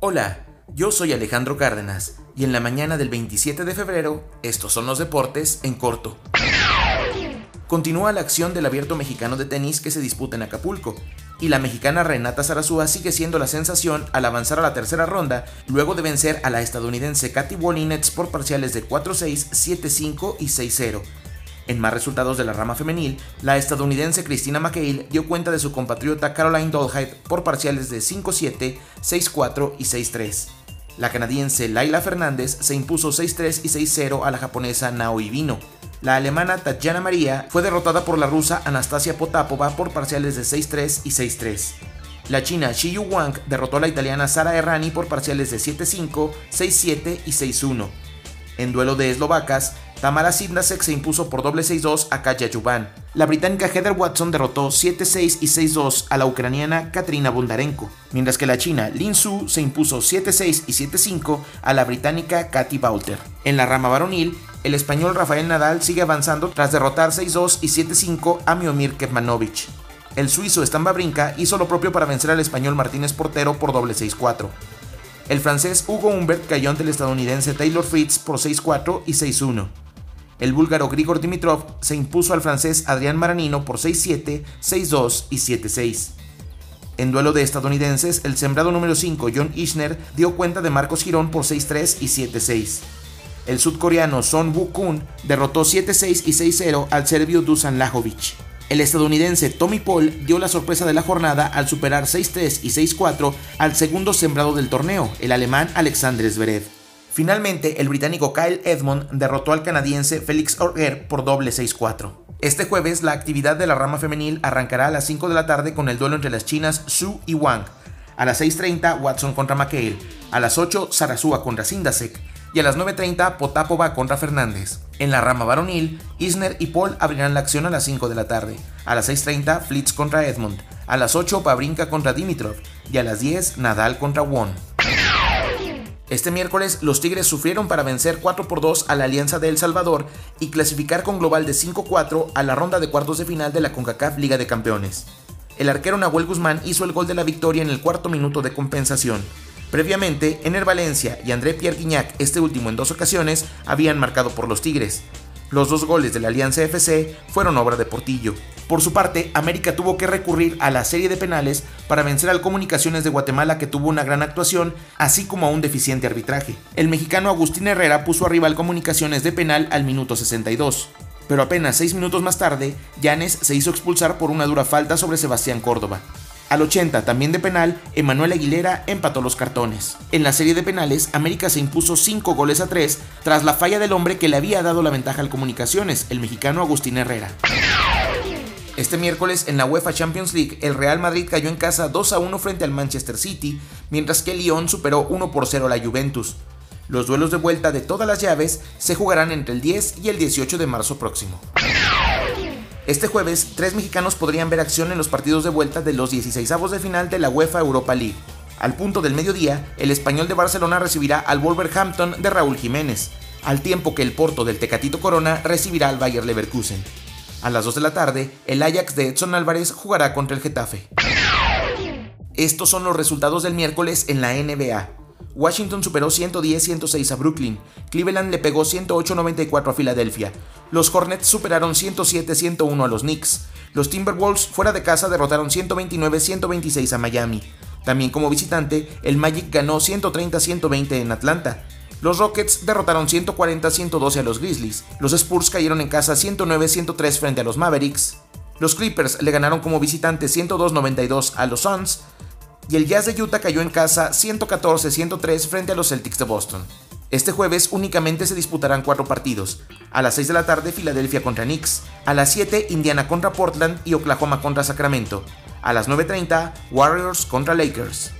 Hola, yo soy Alejandro Cárdenas y en la mañana del 27 de febrero estos son los deportes en corto. Continúa la acción del abierto mexicano de tenis que se disputa en Acapulco, y la mexicana Renata Zarazúa sigue siendo la sensación al avanzar a la tercera ronda luego de vencer a la estadounidense Katy Wolinets por parciales de 4-6, 7-5 y 6-0. En más resultados de la rama femenil, la estadounidense Christina McHale dio cuenta de su compatriota Caroline Dolheid por parciales de 5-7, 6-4 y 6-3. La canadiense Laila Fernández se impuso 6-3 y 6-0 a la japonesa Naoi Vino la alemana Tatjana María fue derrotada por la rusa Anastasia Potapova por parciales de 6-3 y 6-3. La china Yu Wang derrotó a la italiana Sara Errani por parciales de 7-5, 6-7 y 6-1. En duelo de eslovacas, Tamara Sidnasek se impuso por doble 6-2 a Katja Juban. La británica Heather Watson derrotó 7-6 y 6-2 a la ucraniana Katrina Bondarenko, mientras que la china Lin Su se impuso 7-6 y 7-5 a la británica Katy Bauter. En la rama varonil, el español Rafael Nadal sigue avanzando tras derrotar 6-2 y 7-5 a Miomir Kevmanovic. El suizo Stan Brinca hizo lo propio para vencer al español Martínez Portero por doble 6-4. El francés Hugo Humbert cayó ante el estadounidense Taylor Fritz por 6-4 y 6-1. El búlgaro Grigor Dimitrov se impuso al francés Adrián Maranino por 6-7, 6-2 y 7-6. En duelo de estadounidenses, el sembrado número 5 John Ishner dio cuenta de Marcos Girón por 6-3 y 7-6. El sudcoreano Son Woo-kun derrotó 7-6 y 6-0 al serbio Dusan Lajovic. El estadounidense Tommy Paul dio la sorpresa de la jornada al superar 6-3 y 6-4 al segundo sembrado del torneo, el alemán Alexander Zverev. Finalmente, el británico Kyle Edmond derrotó al canadiense Felix Orger por doble 6-4. Este jueves, la actividad de la rama femenil arrancará a las 5 de la tarde con el duelo entre las chinas Su y Wang. A las 6.30, Watson contra McHale. A las 8, Sarasúa contra Sindasek y a las 9.30 Potapova contra Fernández. En la rama varonil, Isner y Paul abrirán la acción a las 5 de la tarde. A las 6.30 Flitz contra Edmund. A las 8 Pabrinka contra Dimitrov. Y a las 10 Nadal contra Won. Este miércoles los Tigres sufrieron para vencer 4 por 2 a la Alianza de El Salvador y clasificar con global de 5-4 a la ronda de cuartos de final de la CONCACAF Liga de Campeones. El arquero Nahuel Guzmán hizo el gol de la victoria en el cuarto minuto de compensación. Previamente, Ener Valencia y André Pierre Guignac, este último en dos ocasiones, habían marcado por los Tigres. Los dos goles de la Alianza FC fueron obra de Portillo. Por su parte, América tuvo que recurrir a la serie de penales para vencer al Comunicaciones de Guatemala que tuvo una gran actuación, así como a un deficiente arbitraje. El mexicano Agustín Herrera puso arriba al Comunicaciones de penal al minuto 62. Pero apenas seis minutos más tarde, Llanes se hizo expulsar por una dura falta sobre Sebastián Córdoba. Al 80, también de penal, Emanuel Aguilera empató los cartones. En la serie de penales, América se impuso 5 goles a 3 tras la falla del hombre que le había dado la ventaja al Comunicaciones, el mexicano Agustín Herrera. Este miércoles en la UEFA Champions League, el Real Madrid cayó en casa 2 a 1 frente al Manchester City, mientras que Lyon superó 1 por 0 a la Juventus. Los duelos de vuelta de todas las llaves se jugarán entre el 10 y el 18 de marzo próximo. Este jueves, tres mexicanos podrían ver acción en los partidos de vuelta de los 16 de final de la UEFA Europa League. Al punto del mediodía, el español de Barcelona recibirá al Wolverhampton de Raúl Jiménez, al tiempo que el Porto del Tecatito Corona recibirá al Bayer Leverkusen. A las 2 de la tarde, el Ajax de Edson Álvarez jugará contra el Getafe. Estos son los resultados del miércoles en la NBA. Washington superó 110-106 a Brooklyn, Cleveland le pegó 108-94 a Filadelfia, los Hornets superaron 107-101 a los Knicks, los Timberwolves fuera de casa derrotaron 129-126 a Miami, también como visitante, el Magic ganó 130-120 en Atlanta, los Rockets derrotaron 140-112 a los Grizzlies, los Spurs cayeron en casa 109-103 frente a los Mavericks, los Clippers le ganaron como visitante 102-92 a los Suns, y el Jazz de Utah cayó en casa 114-103 frente a los Celtics de Boston. Este jueves únicamente se disputarán cuatro partidos. A las 6 de la tarde Filadelfia contra Knicks, a las 7 Indiana contra Portland y Oklahoma contra Sacramento, a las 9.30 Warriors contra Lakers.